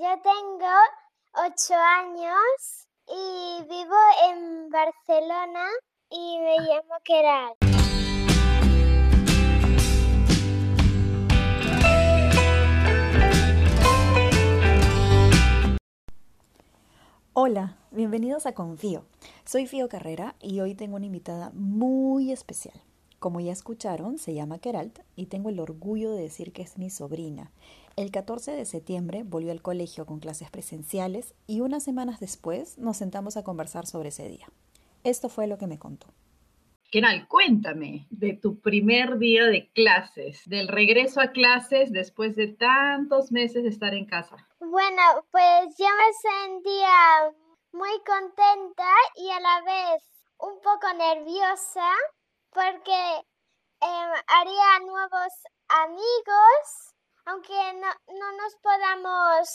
yo tengo ocho años y vivo en Barcelona y me llamo Keral. Hola, bienvenidos a Confío. Soy Fío Carrera y hoy tengo una invitada muy especial. Como ya escucharon, se llama Keralt y tengo el orgullo de decir que es mi sobrina. El 14 de septiembre volvió al colegio con clases presenciales y unas semanas después nos sentamos a conversar sobre ese día. Esto fue lo que me contó. Keral, cuéntame de tu primer día de clases, del regreso a clases después de tantos meses de estar en casa. Bueno, pues yo me sentía muy contenta y a la vez un poco nerviosa porque em, haría nuevos amigos, no, no nos podamos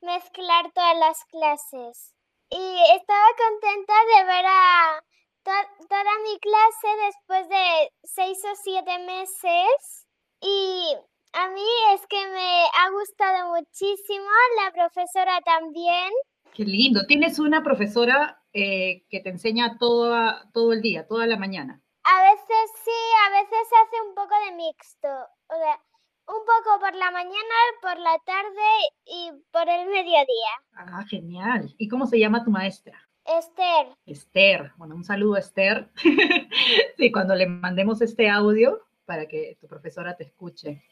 mezclar todas las clases. Y estaba contenta de ver a toda mi clase después de seis o siete meses y a mí es que me ha gustado muchísimo, la profesora también. Qué lindo, tienes una profesora eh, que te enseña todo, todo el día, toda la mañana. A veces sí, a veces hace un poco de mixto. O sea, un poco por la mañana, por la tarde y por el mediodía. Ah, genial. ¿Y cómo se llama tu maestra? Esther. Esther. Bueno, un saludo a Esther. sí, cuando le mandemos este audio para que tu profesora te escuche.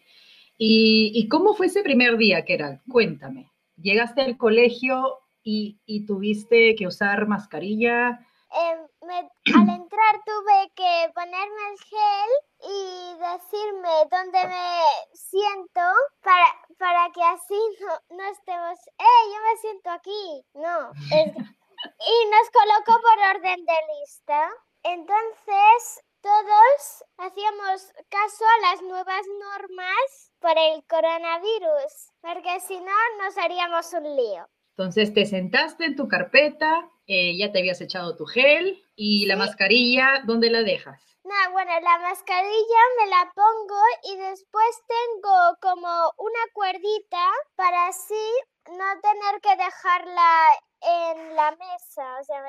¿Y, cómo fue ese primer día, Keral? Cuéntame. ¿Llegaste al colegio y, y tuviste que usar mascarilla? Em, al entrar tuve que ponerme el gel y decirme dónde me siento para, para que así no, no estemos, ¡eh, yo me siento aquí! No. y nos colocó por orden de lista. Entonces, todos hacíamos caso a las nuevas normas por el coronavirus, porque si no, nos haríamos un lío. Entonces te sentaste en tu carpeta, eh, ya te habías echado tu gel y la mascarilla, ¿dónde la dejas? No, bueno, la mascarilla me la pongo y después tengo como una cuerdita para así no tener que dejarla en la mesa, o sea,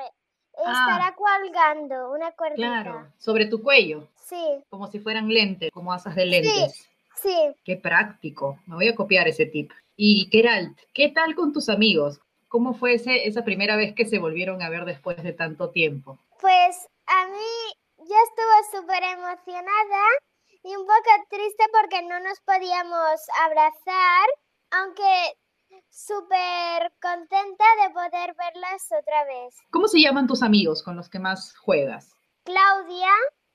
estará ah. colgando una cuerdita. Claro, sobre tu cuello. Sí. Como si fueran lentes, como asas de lentes. Sí, sí. Qué práctico. Me voy a copiar ese tip. Y Keralt, ¿qué tal con tus amigos? ¿Cómo fue ese, esa primera vez que se volvieron a ver después de tanto tiempo? Pues a mí ya estuve súper emocionada y un poco triste porque no nos podíamos abrazar, aunque súper contenta de poder verlas otra vez. ¿Cómo se llaman tus amigos con los que más juegas? Claudia,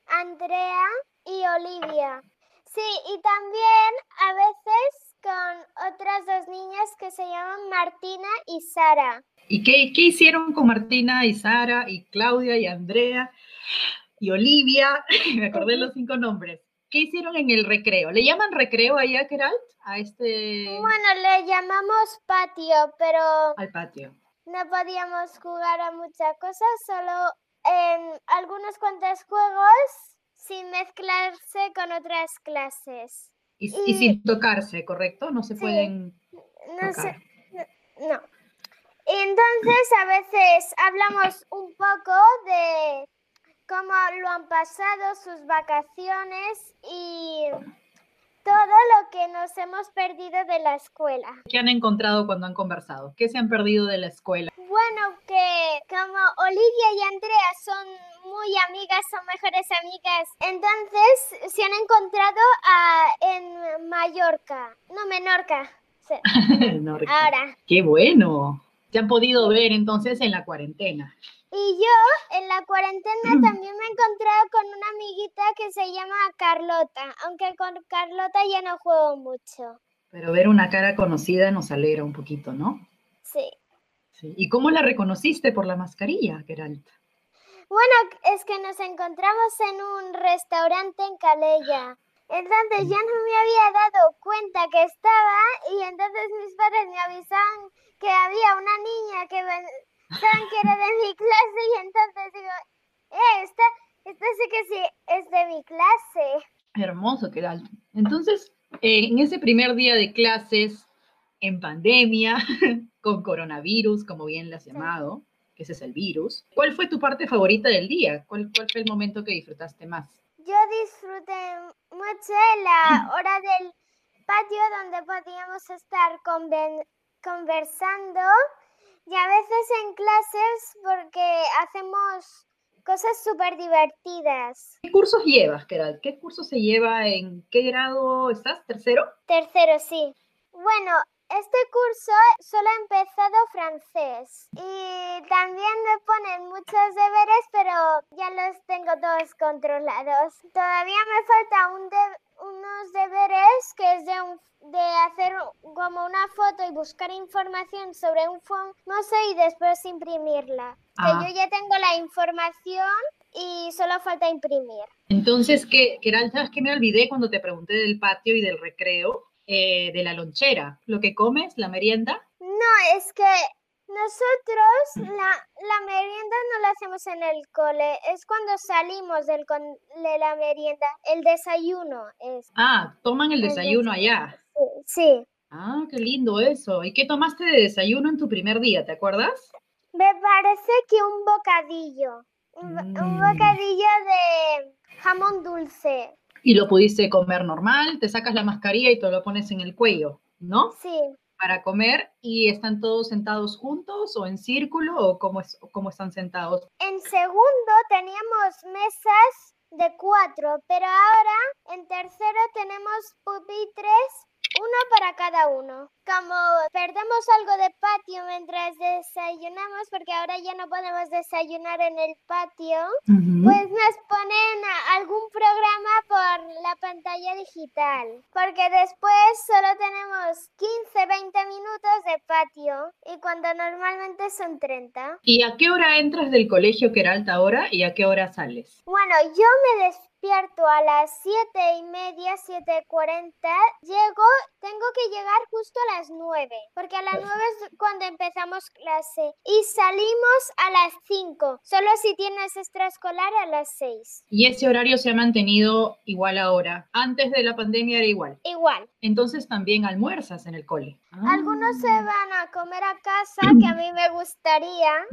Andrea y Olivia. Sí, y también a veces con otras dos niñas que se llaman Martina y Sara. ¿Y qué, qué hicieron con Martina y Sara y Claudia y Andrea y Olivia? Me acordé los cinco nombres. ¿Qué hicieron en el recreo? ¿Le llaman recreo ahí a Keralt? A este... Bueno, le llamamos patio, pero... Al patio. No podíamos jugar a muchas cosas, solo en algunos cuantos juegos sin mezclarse con otras clases. Y, sin tocarse, ¿correcto? No se pueden. No sé. No. Entonces, a veces hablamos un poco de cómo lo han pasado, sus vacaciones y todo lo que nos hemos perdido de la escuela. ¿Qué han encontrado cuando han conversado? ¿Qué se han perdido de la escuela? Bueno, que como Olivia y Andrea son muy amigas, son mejores amigas, entonces se han encontrado en Mallorca, no Menorca. Ahora. Qué bueno. Se han podido ver entonces en la cuarentena. Y yo en la cuarentena también me he encontrado con una amiguita que se llama Carlota, aunque con Carlota ya no juego mucho. Pero ver una cara conocida nos alegra un poquito, ¿no? Sí. sí. ¿Y cómo la reconociste por la mascarilla, Geralt? Bueno, es que nos encontramos en un restaurante en Calella. Entonces ya no me había dado cuenta que estaba y entonces mis padres me avisaban que había una niña que que era de mi clase y entonces digo, eh, esta, esta sí que sí es de mi clase. Hermoso, Keral. Entonces, eh, en ese primer día de clases, en pandemia, con coronavirus, como bien le has llamado, que ese es el virus. ¿Cuál fue tu parte favorita del día? ¿Cuál, cuál fue el momento que disfrutaste más? Yo disfruté mucho la hora del patio donde podíamos estar conversando y a veces en clases porque hacemos cosas súper divertidas. ¿Qué cursos llevas, Keral? ¿Qué curso se lleva? ¿En qué grado estás? ¿Tercero? Tercero, sí. Bueno, este curso solo ha empezado francés y también me ponen muchos deberes, pero ya los tengo todos controlados. Todavía me falta un unos deberes que es de, de hacer como una foto y buscar información sobre un famoso y después imprimirla. Que ah. yo ya tengo la información y solo falta imprimir. Entonces, ¿qué, era ¿sabes que me olvidé cuando te pregunté del patio y del recreo? Eh, de la lonchera. ¿Lo que comes, la merienda? No, es que nosotros la, la, merienda no la hacemos en el cole, es cuando salimos del de la merienda, el desayuno es. Ah, toman el desayuno allá. Sí, Ah, qué lindo eso. ¿Y qué tomaste de desayuno en tu primer día, te acuerdas? Me parece que un bocadillo, un mm. bocadillo de jamón dulce. Y lo pudiste comer normal, te sacas la mascarilla y te lo pones en el cuello, ¿no? Sí. Para comer y están todos sentados juntos o en círculo o cómo, es, cómo están sentados. En segundo teníamos mesas de cuatro, pero ahora en tercero tenemos pupitres uno para cada uno. Como perdemos algo de patio mientras desayunamos, porque ahora ya no podemos desayunar en el patio, pues nos ponen algún programa por la pantalla digital. Porque después solo tenemos 15, 20 minutos de patio y cuando normalmente son 30. ¿Y a qué hora entras del colegio que era alta hora y a qué hora sales? Bueno, yo me despierto despierto a las 7 y media, 7.40. Llego, tengo que llegar justo a las 9, porque a las 9 es cuando empezamos clase. Y salimos a las 5, solo si tienes extraescolar a las 6. ¿Y ese horario se ha mantenido igual ahora? Antes de la pandemia era igual. Igual. Entonces también almuerzas en el cole. Algunos se van a comer a casa, que a mí me gustaría.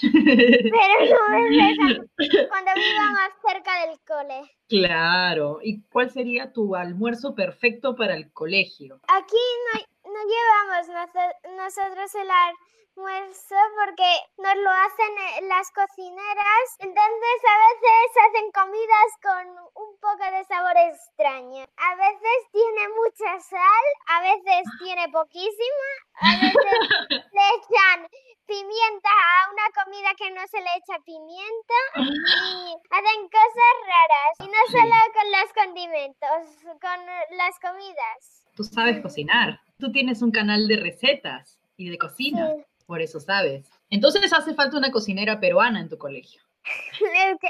Pero no me cuando viva más cerca del cole. Claro. ¿Y cuál sería tu almuerzo perfecto para el colegio? Aquí no, no llevamos nosotros el almuerzo porque nos lo hacen eh, las cocineras. Entonces a veces hacen comidas con un poco de sabor extraño. A veces tiene mucha sal, a veces tiene poquísima, a veces le echan pimienta a una comida que no se le echa pimienta y hacen cosas raras. Y no solo con los condimentos, con las comidas. Tú sabes cocinar. Tú tienes un canal de recetas y de cocina. Por eso sabes. Entonces hace falta una cocinera peruana en tu colegio. es, que,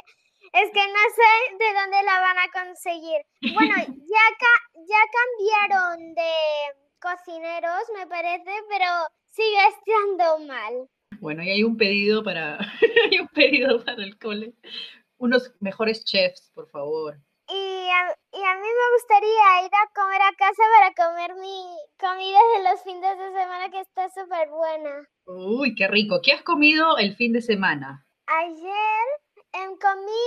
es que no sé de dónde la van a conseguir. Bueno, ya, ya cambiaron de cocineros, me parece, pero sigue estando mal. Bueno, y hay un pedido para, hay un pedido para el cole. Unos mejores chefs, por favor. Y a, y a, mí me gustaría ir a comer a casa para comer mi comida de los fines de semana que está súper buena. Uy, qué rico. ¿Qué has comido el fin de semana? Ayer em, comí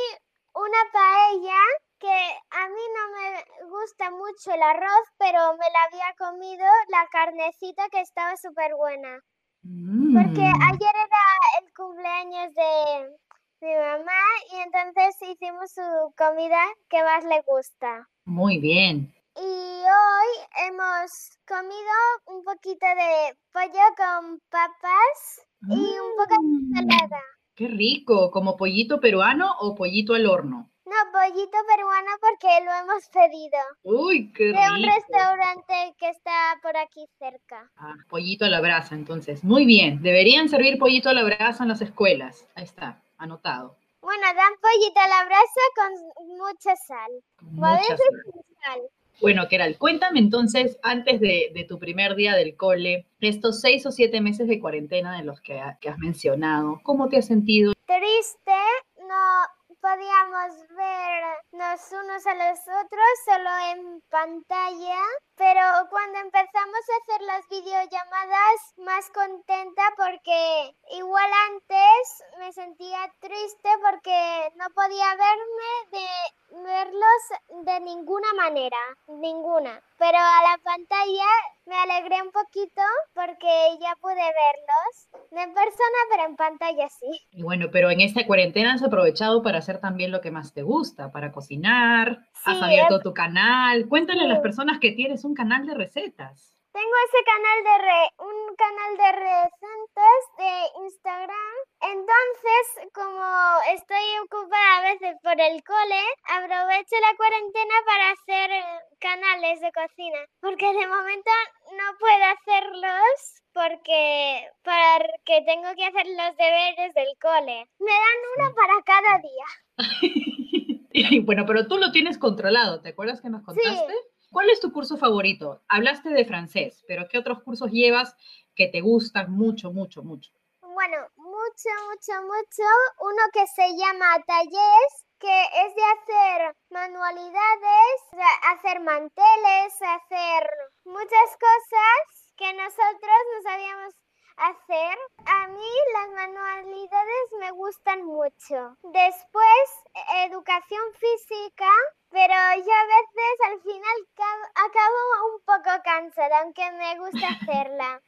una paella que a mí no me gusta mucho el arroz, pero me la había comido la carnecita que estaba súper buena. Porque mm. ayer era el cumpleaños de mi mamá y entonces hicimos su comida que más le gusta. Muy bien. Y hoy hemos comido un poquito de pollo con papas y un poco de mm. ensalada. Qué rico, ¿como pollito peruano o pollito al horno? No, pollito peruano porque lo hemos pedido. Uy, qué rico. De un restaurante que está por aquí cerca. Ah, pollito a la brasa, entonces. Muy bien. Deberían servir pollito a la brasa en las escuelas. Ahí está, anotado. Bueno, dan pollito a la brasa con mucha sal. Mucha sal. Bueno, Keral, cuéntame entonces, antes de, tu primer día del cole, estos seis o siete meses de cuarentena de los que, que has mencionado, ¿cómo te has sentido? Triste, no, podíamos vernos unos a los otros solo en pantalla, pero cuando empezamos a hacer las videollamadas más contenta porque igual antes me sentía triste porque no podía verme de verlos de ninguna manera, ninguna. Pero a la pantalla me alegré un poquito porque ya pude verlos, no en persona, pero en pantalla sí. Y bueno, pero en esta cuarentena has aprovechado para hacer también lo que más te gusta, para cocinar, has abierto tu canal. Cuéntale a las personas que tienes un canal de recetas. Tengo ese canal de re, un canal de recetas de Instagram. Entonces, como estoy por el cole, aprovecho la cuarentena para hacer canales de cocina. Porque de momento no puedo hacerlos porque, porque tengo que hacer los deberes del cole. Me dan uno para cada día. bueno, pero tú lo tienes controlado, ¿te acuerdas que nos contaste? Sí. ¿Cuál es tu curso favorito? Hablaste de francés, pero ¿qué otros cursos llevas que te gustan mucho, mucho, mucho? Bueno, mucho, mucho, mucho. Uno que se llama Talleres, que es de hacer manualidades, hacer manteles, hacer muchas cosas que nosotros no sabíamos hacer. A mí las manualidades me gustan mucho. Después, educación física, pero yo a veces al final acabo un poco cansada, aunque me gusta hacerla.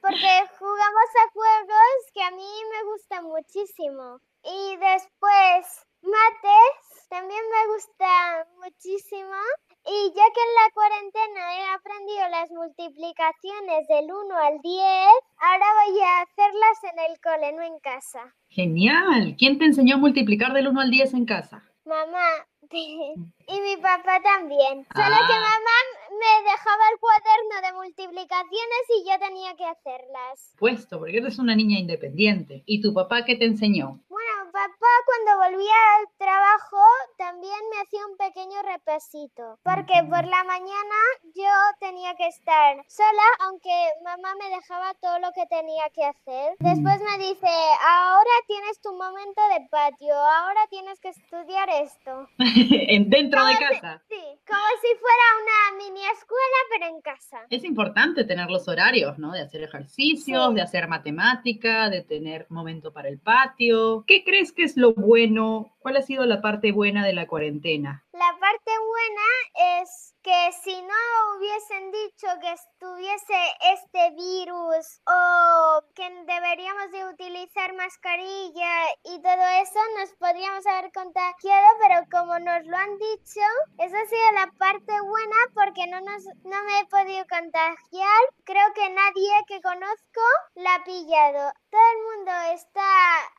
Porque jugamos a juegos que a mí me gustan muchísimo. Y después, mates, también me gusta muchísimo. Y ya que en la cuarentena he aprendido las multiplicaciones del 1 al 10, ahora voy a hacerlas en el cole, no en casa. Genial. ¿Quién te enseñó a multiplicar del 1 al 10 en casa? Mamá. y mi papá también. Solo que ah. mamá me dejaba el cuaderno de multiplicaciones y yo tenía que hacerlas. Puesto, porque eres una niña independiente. ¿Y tu papá qué te enseñó? Papá cuando volvía al trabajo también me hacía un pequeño repasito, porque por la mañana yo tenía que estar sola, aunque mamá me dejaba todo lo que tenía que hacer. Después me dice, ahora tienes tu momento de patio, ahora tienes que estudiar esto. ¿En dentro de casa? sí, como si fuera una mini escuela, pero en casa. Es importante tener los horarios, ¿no? De hacer ejercicios, de hacer matemática, de tener momento para el patio. ¿Qué crees que es lo bueno? ¿Cuál ha sido la parte buena de la cuarentena? La parte buena es que si no hubiesen dicho que estuviese este virus o que deberíamos de utilizar mascarilla y todo eso, nos podríamos haber contagiado, pero como nos lo han dicho, esa ha sido la parte buena porque no, nos, no me he podido contagiar. Creo que nadie que conozco la ha pillado. Todo el mundo está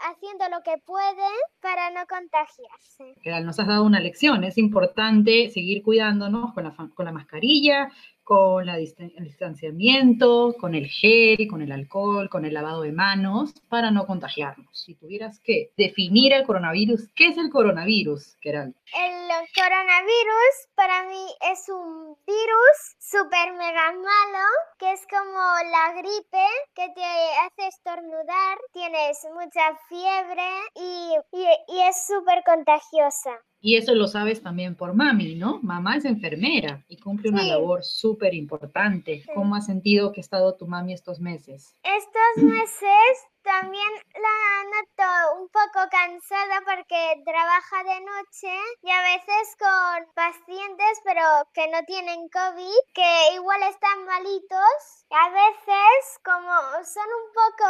haciendo lo que puede para no contagiarse. Nos has dado una lección, es importante seguir cuidándonos con la con la mascarilla, con el distanciamiento, con el gel, con el alcohol, con el lavado de manos, para no contagiarnos. Si tuvieras que definir el coronavirus, ¿qué es el coronavirus, Keral? El coronavirus para mí es un virus súper mega malo, que es como la gripe, que te hace estornudar, tienes mucha fiebre y, y es súper contagiosa. Y eso lo sabes también por mami, ¿no? Mamá es enfermera y cumple una labor súper importante. ¿Cómo has sentido que ha estado tu mami estos meses? Estos meses también la noto un poco cansada porque trabaja de noche y a veces con pacientes pero que no tienen COVID, que igual están malitos. A veces como son un poco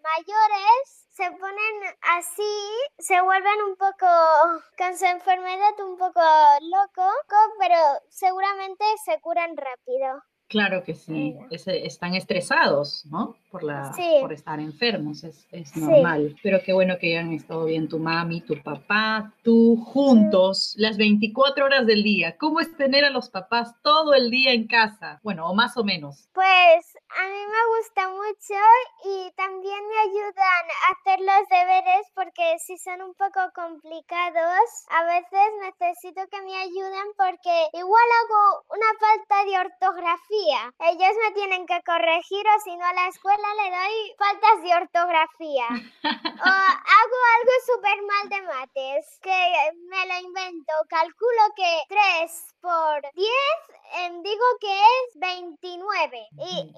mayores, se ponen así, se vuelven un poco con su enfermedad un poco loco, pero seguramente se curan rápido. Claro que sí, están estresados, ¿no? Por, la, por estar enfermos, es, es normal. Pero qué bueno que hayan estado bien tu mami, tu papá, tú juntos las 24 horas del día. ¿Cómo es tener a los papás todo el día en casa? Bueno, o más o menos. Pues a mí me gusta mucho y también me ayudan a hacer los deberes porque si si son un poco complicados, a veces necesito que me ayuden porque igual hago una falta de ortografía. Ellos me tienen que corregir o si no a la escuela le doy faltas de ortografía. o hago algo súper mal de mates, que me lo invento. Calculo que 3 por 10 em, digo que es 29 y,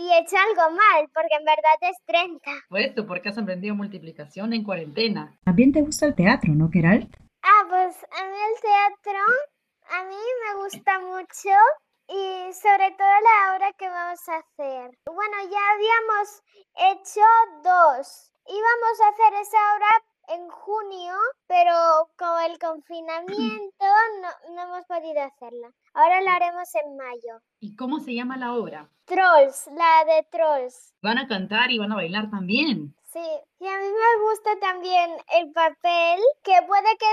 y, he hecho algo mal porque en verdad es 30. Pues tú, porque has aprendido multiplicación en cuarentena. También te gusta el teatro, ¿no, Keral? Ah, pues a mí el teatro, a mí me gusta mucho y sobre todo la obra que vamos a hacer. Bueno, ya habíamos hecho dos. Íbamos a hacer esa obra en junio, pero con el confinamiento no, no, hemos podido hacerla. Ahora la haremos en mayo. ¿Y cómo se llama la obra? Trolls, la de Trolls. ¿Van a cantar y van a bailar también? Sí, y a mí me gusta también el papel, que puede que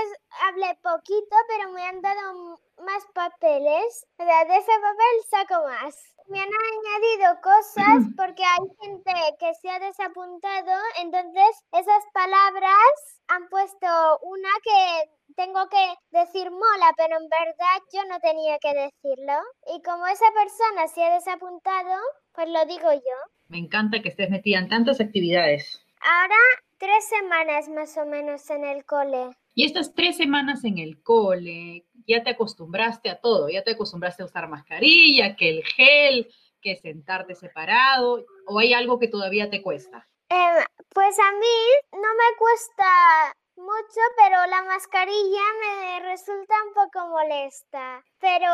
hable poquito, pero me han dado más papeles. De ese papel saco más. Me han añadido cosas porque hay gente que se ha desapuntado, entonces esas palabras han puesto una que tengo que decir mola, pero en verdad yo no tenía que decirlo. Y como esa persona se ha desapuntado, pues lo digo yo. Me encanta que estés metida en tantas actividades. Ahora tres semanas más o menos en el cole. Y estas tres semanas en el cole, ya te acostumbraste a todo, ya te acostumbraste a usar mascarilla, que el gel, que sentarte separado, o hay algo que todavía te cuesta? Em, pues a mí no me cuesta mucho, pero la mascarilla me resulta un poco molesta. Pero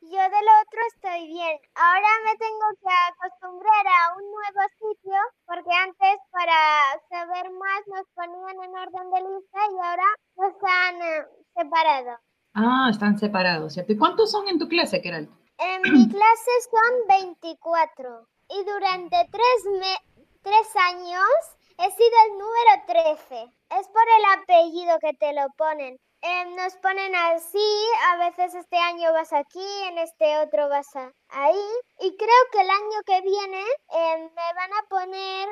yo del otro estoy bien. Ahora me tengo que acostumbrar a un nuevo sitio porque antes para saber más nos ponían en orden de lista y ahora nos han eh, separado. Ah, están separados, ¿cierto? ¿Y cuántos son en tu clase, Keral? En mi clase son 24 y durante tres, tres años he sido el número 13. Es por el apellido que te lo ponen. Em, nos ponen así, a veces este año vas aquí, en este otro vas ahí. Y creo que el año que viene em, me van a poner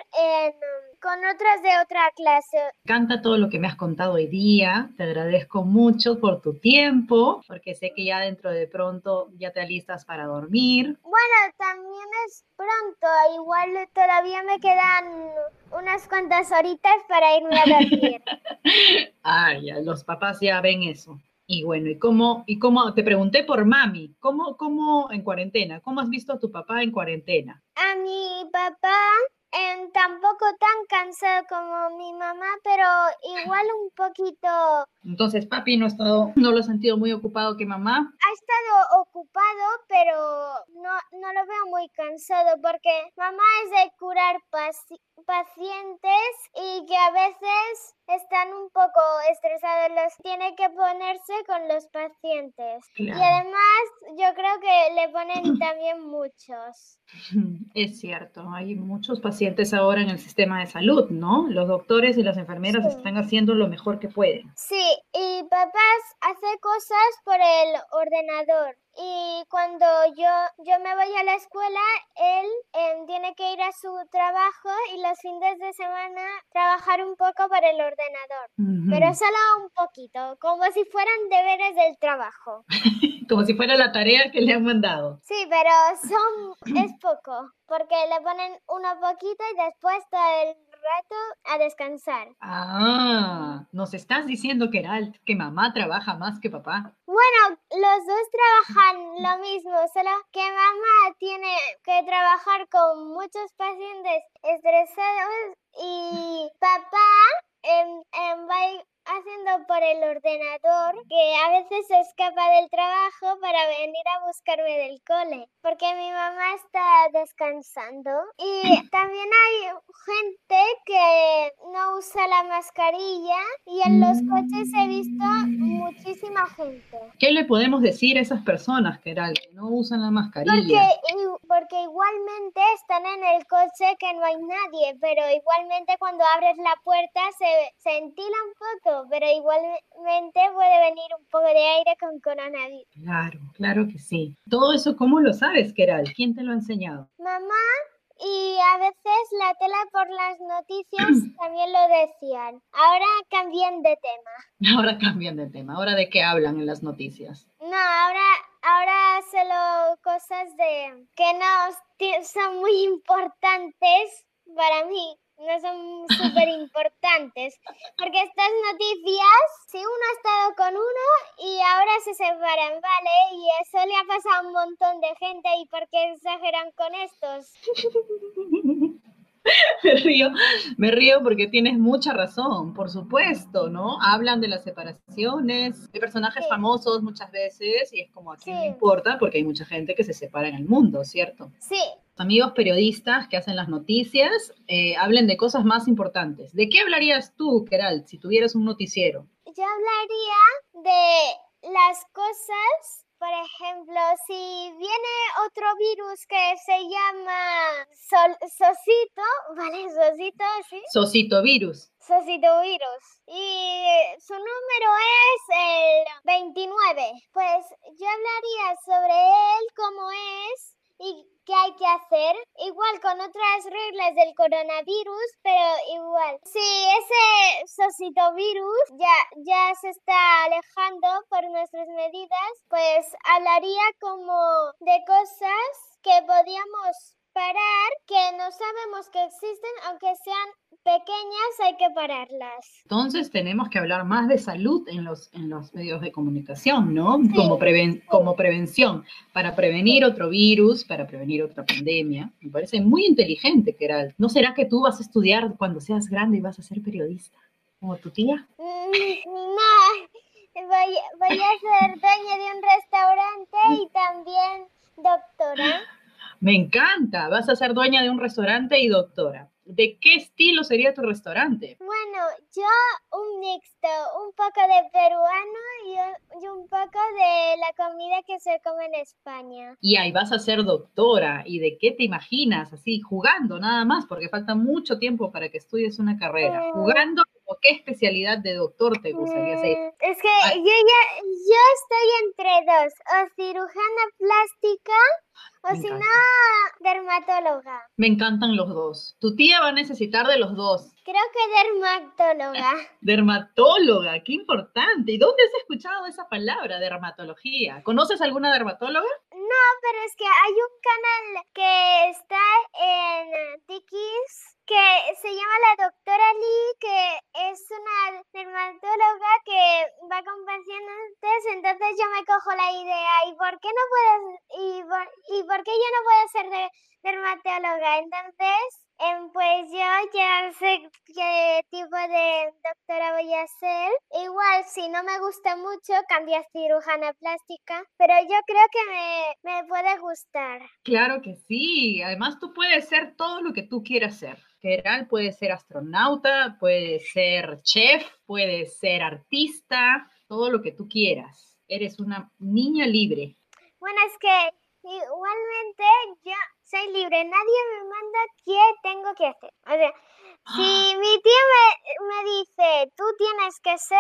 con otras de otra clase. Canta todo lo que me has contado hoy día. Te agradezco mucho por tu tiempo, porque sé que ya dentro de pronto ya te alistas para dormir. Bueno, también es pronto. Igual todavía me quedan unas cuantas horitas para irme a dormir. Ay, los papás ya ven eso. Y bueno, ¿y cómo, y cómo, te pregunté por mami, ¿cómo, cómo en cuarentena? ¿Cómo has visto a tu papá en cuarentena? A mi papá tampoco tan cansado como mi mamá, pero igual un poquito. Entonces, papi no ha estado, no lo ha sentido muy ocupado que mamá. Ha estado ocupado, pero no, no lo veo muy cansado porque mamá es de curar pacientes y que a veces están un poco estresados, los tiene que ponerse con los pacientes. Y además yo creo que le ponen también muchos. Es cierto, hay muchos pacientes ahora en el sistema de salud, ¿no? Los doctores y las enfermeras están haciendo lo mejor que pueden. Sí, y papás hace cosas por el ordenador y cuando yo, yo me voy a la escuela, él em, tiene que ir a su trabajo y los fines de semana trabajar un poco para el ordenador. Pero solo un poquito, como si fueran deberes del trabajo. como si fuera la tarea que le han mandado. Sí, pero son es poco, porque le ponen uno poquito y después todo el rato a descansar. Ah, nos estás diciendo, Geralt, que mamá trabaja más que papá. Bueno, los dos trabajan lo mismo, solo que mamá tiene que trabajar con muchos pacientes estresados y papá en, en va haciendo por el ordenador que a veces se escapa del trabajo para venir a buscarme del cole, porque mi mamá está descansando. Y también hay gente que no usa la mascarilla y en los coches he visto muchísima gente. ¿Qué le podemos decir a esesas personas, que no usan la mascarilla? Porque, porque igualmente están en el coche que no hay nadie, pero igualmente cuando abres la puerta se, ventila un poco pero igualmente puede venir un poco de aire con coronavirus. Claro, claro que sí. Todo eso, ¿cómo lo sabes, Keral? ¿Quién te lo ha enseñado? Mamá y a veces la tele por las noticias también lo decían. Ahora cambian de tema. Ahora cambian de tema. ¿Ahora de qué hablan en las noticias? No, ahora, ahora solo cosas de que no son muy importantes para mí no son súper importantes. Porque estas noticias, si uno ha estado con uno y ahora se separan, ¿vale? Y eso le ha pasado a un montón de gente. ¿Y por qué exageran con estos? me río, me río porque tienes mucha razón, por supuesto, ¿no? Hablan de las separaciones, de personajes famosos muchas veces y es como a quién importa porque hay mucha gente que se separa en el mundo, ¿cierto? Sí. Amigos periodistas que hacen las noticias, eh, hablen de cosas más importantes. ¿De qué hablarías tú, Keral, si tuvieras un noticiero? Yo hablaría de las cosas por ejemplo, si viene otro virus que se llama Sosito, ¿vale? Sosito, ¿sí? Sosito virus. Sosito virus. Y su número es el 29. Pues yo hablaría sobre él, cómo es y qué hay que hacer, igual con otras reglas del coronavirus, pero igual. Si ese sositovirus ya, ya se está alejando por nuestras medidas, pues hablaría como de cosas que podíamos parar, que no sabemos que existen, aunque sean pequeñas, hay que pararlas. Entonces tenemos que hablar más de salud en los, en los medios de comunicación, ¿no? Como, como prevención, para prevenir otro virus, para prevenir otra pandemia. Me parece muy inteligente, Keral. ¿No será que tú vas a estudiar cuando seas grande y vas a ser periodista? ¿Como tu tía? Mm, no, voy, voy a ser dueña de un restaurante y también doctora. Me encanta, vas a ser dueña de un restaurante y doctora. ¿De qué estilo sería tu restaurante? Bueno, yo un mixto, un poco de peruano y, un poco de la comida que se come en España. Y ahí vas a ser doctora. ¿Y de qué te imaginas? Así, jugando nada más, porque falta mucho tiempo para que estudies una carrera. Mm. Jugando, ¿qué especialidad de doctor te gustaría ser? Mm, es que yo ya, yo estoy entre dos, o cirujana plástica o si no, dermatóloga. Me encantan los dos. Tu tía va a necesitar de los dos. Creo que dermatóloga. dermatóloga, qué importante. ¿Y dónde has escuchado esa palabra, dermatología? ¿Conoces alguna dermatóloga? No, pero es que hay un canal que está en Tikis que se llama la doctora Lee, que es una dermatóloga que va con pacientes, entonces yo me cojo la idea, ¿y por qué no puedes, y por, y por qué yo no puedo ser de, dermatóloga? Entonces Em, pues yo ya sé qué tipo de doctora voy a ser. Igual, si no me gusta mucho, cambio a cirujana plástica, pero yo creo que me, me puede gustar. Claro que sí. Además, tú puedes ser todo lo que tú quieras ser. General, puede ser astronauta, puede ser chef, puede ser artista, todo lo que tú quieras. Eres una niña libre. Bueno, es que igualmente yo soy libre, nadie me manda qué tengo que hacer. O sea, si ah. mi tía me, dice, tú tienes que ser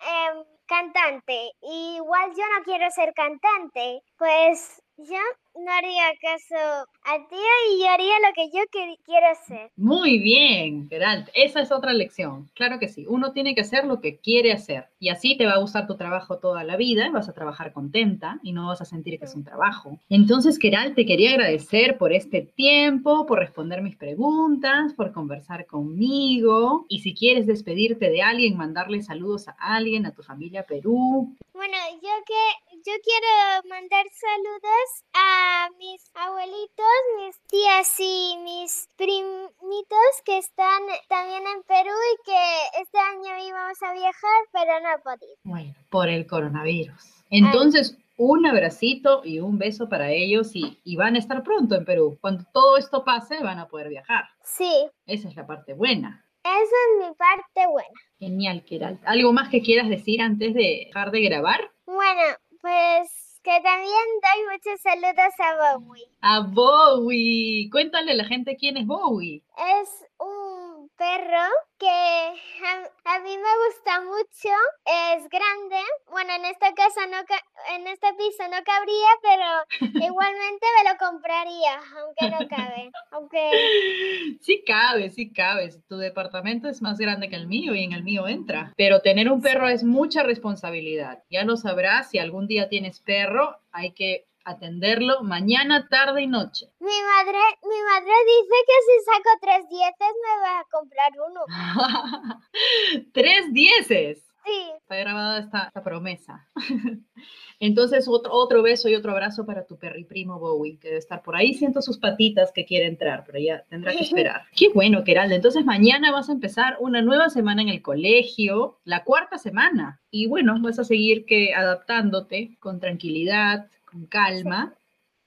em, cantante, igual yo no quiero ser cantante, pues yo no haría caso a ti y yo haría lo que yo quiero hacer. Muy bien, Geralt. Esa es otra lección. Claro que sí. Uno tiene que hacer lo que quiere hacer. Y así te va a gustar tu trabajo toda la vida. Vas a trabajar contenta y no vas a sentir que es un trabajo. Entonces, Geralt, te quería agradecer por este tiempo, por responder mis preguntas, por conversar conmigo. Y si quieres despedirte de alguien, mandarle saludos a alguien, a tu familia Perú. Bueno, yo que yo quiero mandar saludos a mis abuelitos, mis tías y mis primitos que están también en Perú y que este año íbamos a viajar, pero no podido. Bueno, por el coronavirus. Entonces, un abracito y un beso para ellos y, y, van a estar pronto en Perú. Cuando todo esto pase, van a poder viajar. Sí. Esa es la parte buena. Esa es mi parte buena. Genial, Keral. ¿Algo más que quieras decir antes de dejar de grabar? Bueno, pues que también doy muchos saludos a Bowie. A Bowie. Cuéntale a la gente quién es Bowie. Es un perro que a, mí me gusta mucho, es grande, bueno, en esta casa no, en este piso no cabría, pero igualmente me lo compraría, aunque no cabe, aunque... Sí cabe, sí cabe, tu departamento es más grande que el mío y en el mío entra, pero tener un perro es mucha responsabilidad, ya lo sabrás, si algún día tienes perro, hay que atenderlo mañana, tarde y noche. Mi madre, mi madre dice que si saco tres dieces me va a comprar uno. ¿Tres dieces? Sí. Está grabada esta, promesa. Entonces, otro, otro beso y otro abrazo para tu perri primo Bowie, que debe estar por ahí. Siento sus patitas que quiere entrar, pero ya tendrá que esperar. Qué bueno, Keralda. Entonces, mañana vas a empezar una nueva semana en el colegio, la cuarta semana. Y bueno, vas a seguir que adaptándote con tranquilidad, con calma,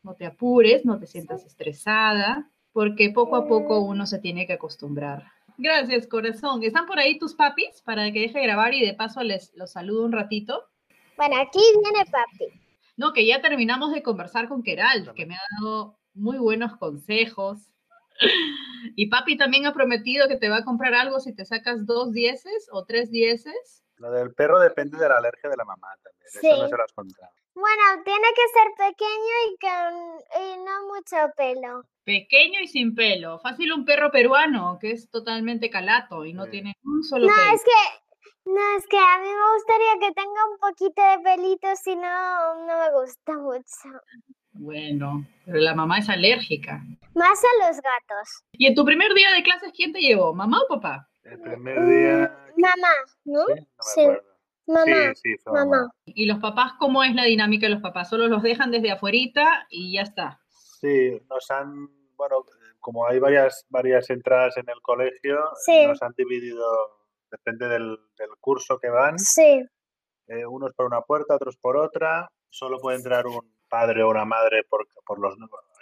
no te apures, no te sientas estresada, porque poco a poco uno se tiene que acostumbrar. Gracias, corazón. ¿Están por ahí tus papis para que deje grabar y de paso les los saludo un ratito? Bueno, aquí viene papi. No, que ya terminamos de conversar con Keral, que me ha dado muy buenos consejos. Y papi también ha prometido que te va a comprar algo si te sacas dos dieces o tres dieces. Lo del perro depende de la alergia de la mamá también. Eso no se lo has contado. Bueno, tiene que ser pequeño y con no mucho pelo. Pequeño y sin pelo. Fácil un perro peruano que es totalmente calato y no tiene un solo no, pelo. No, es que no, es que a mí me gustaría que tenga un poquito de pelito, si no, no me gusta mucho. Bueno, pero la mamá es alérgica. Más a los gatos. ¿Y en tu primer día de clases quién te llevó? ¿Mamá o papá? El primer día. Mm, mamá, ¿no? Sí, no me acuerdo. Mamá. Sí, sí, mamá. ¿Y los papás cómo es la dinámica de los papás? ¿Solo los dejan desde afuerita y ya está? Sí, nos han, bueno, como hay varias, varias entradas en el colegio, nos han dividido, depende del, curso que van. Sí. Eh, unos por una puerta, otros por otra. Solo puede entrar un padre o una madre por, por los,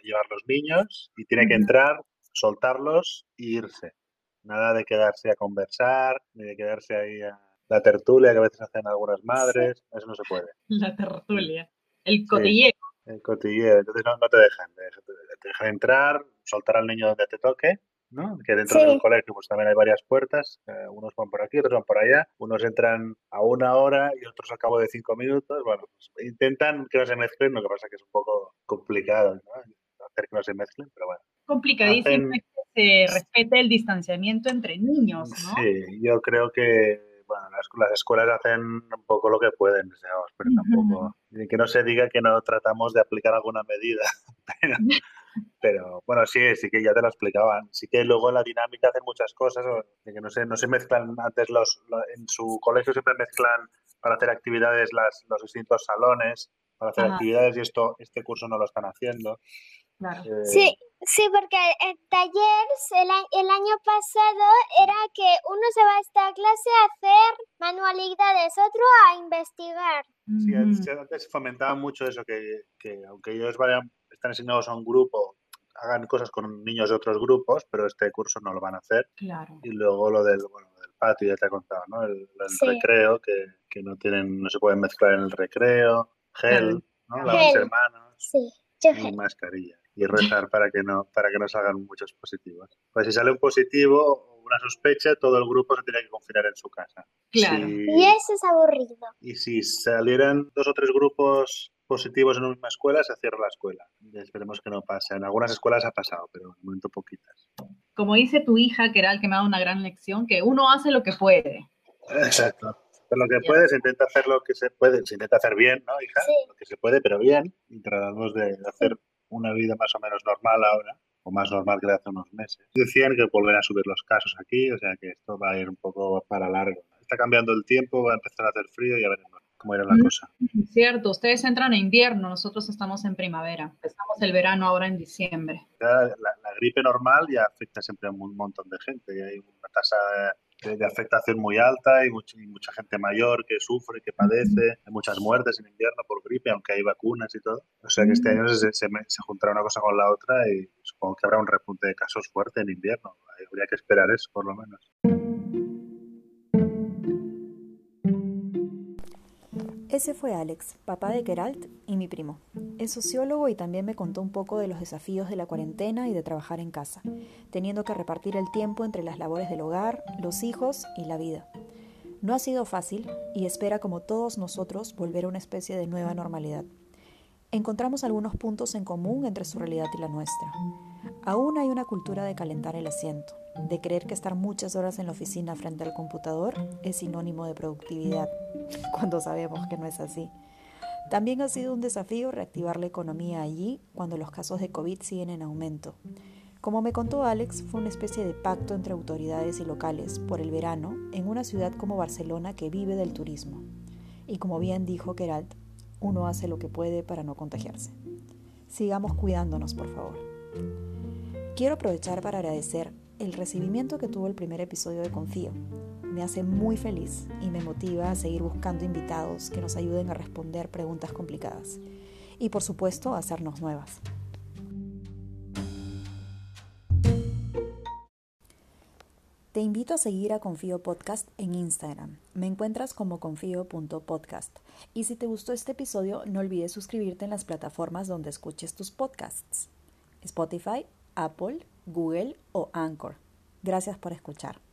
llevar los niños y tiene que entrar, soltarlos e irse. Nada de quedarse a conversar, ni de quedarse ahí a la tertulia que a veces hacen algunas madres, eso no se puede. La tertulia, el cotilleo. el cotilleo, entonces no, te dejan, te dejan entrar, soltar al niño donde te toque, ¿no? Que dentro del colegio pues también hay varias puertas, eh, unos van por aquí, otros van por allá, unos entran a una hora y otros a cabo de cinco minutos, bueno, pues intentan que no se mezclen, lo que pasa que es un poco complicado, ¿no? Hacer que no se mezclen, pero bueno. Complicadísimo que se respete el distanciamiento entre niños, ¿no? Sí, yo creo que bueno, las, escuelas hacen un poco lo que pueden, pero tampoco, que no se diga que no tratamos de aplicar alguna medida, pero, bueno, sí, sí que ya te lo explicaban, sí que luego en la dinámica hacen muchas cosas, de que no se, no se mezclan antes los, en su colegio siempre mezclan para hacer actividades las, los distintos salones, para hacer actividades y esto, este curso no lo están haciendo. Sí, sí, porque el taller el, año pasado era que uno se va a esta clase a hacer manualidades, otro a investigar. Sí, antes fomentaba mucho eso, que, que aunque ellos vayan, están asignados a un grupo, hagan cosas con niños de otros grupos, pero este curso no lo van a hacer. Claro. Y luego lo del, bueno, del patio, ya te he contado, ¿no? El, recreo, que, que, no tienen, no se pueden mezclar en el recreo, gel, ¿no? Las hermanos. Sí, y mascarilla y rezar para que no para que no salgan muchos positivos. Pues si sale un positivo o una sospecha, todo el grupo se tiene que confinar en su casa. Claro. Y eso es aburrido. Y si salieran dos o tres grupos positivos en una misma escuela, se cierra la escuela. esperemos que no pase. En algunas escuelas ha pasado, pero en momento poquitas. Como dice tu hija, que era el que me ha dado una gran lección, que uno hace lo que puede. Exacto. lo que puede, se intenta hacer lo que se puede, se intenta hacer bien, ¿no, hija? Lo que se puede, pero bien. Y tratamos de hacer una vida más o menos normal ahora, o más normal que de hace unos meses. Decían que volverán a subir los casos aquí, o sea que esto va a ir un poco para largo. Está cambiando el tiempo, va a empezar a hacer frío y ya veremos cómo irá la mm, cosa. Cierto, ustedes entran en invierno, nosotros estamos en primavera. Empezamos el verano ahora en diciembre. La, la gripe normal ya afecta siempre a un montón de gente y hay una tasa de, afectación muy alta y, mucha gente mayor que sufre, que padece, hay muchas muertes en invierno por gripe, aunque hay vacunas y todo. O sea que este año se, se, juntará una cosa con la otra y supongo que habrá un repunte de casos fuerte en invierno. Habría que esperar eso, por lo menos. Ese fue Alex, papá de Geralt y mi primo. Es sociólogo y también me contó un poco de los desafíos de la cuarentena y de trabajar en casa, teniendo que repartir el tiempo entre las labores del hogar, los hijos y la vida. No ha sido fácil y espera, como todos nosotros, volver a una especie de nueva normalidad. Encontramos algunos puntos en común entre su realidad y la nuestra. Aún hay una cultura de calentar el asiento, de creer que estar muchas horas en la oficina frente al computador es sinónimo de productividad, cuando sabemos que no es así. También ha sido un desafío reactivar la economía allí cuando los casos de COVID siguen en aumento. Como me contó Alex, fue una especie de pacto entre autoridades y locales por el verano en una ciudad como Barcelona que vive del turismo. Y como bien dijo Keralt, uno hace lo que puede para no contagiarse. Sigamos cuidándonos, por favor. Quiero aprovechar para agradecer el recibimiento que tuvo el primer episodio de Confío me hace muy feliz y me motiva a seguir buscando invitados que nos ayuden a responder preguntas complicadas y por supuesto a hacernos nuevas. Te invito a seguir a Confío Podcast en Instagram. Me encuentras como confío.podcast. Y si te gustó este episodio, no olvides suscribirte en las plataformas donde escuches tus podcasts. Spotify, Apple, Google o Anchor. Gracias por escuchar.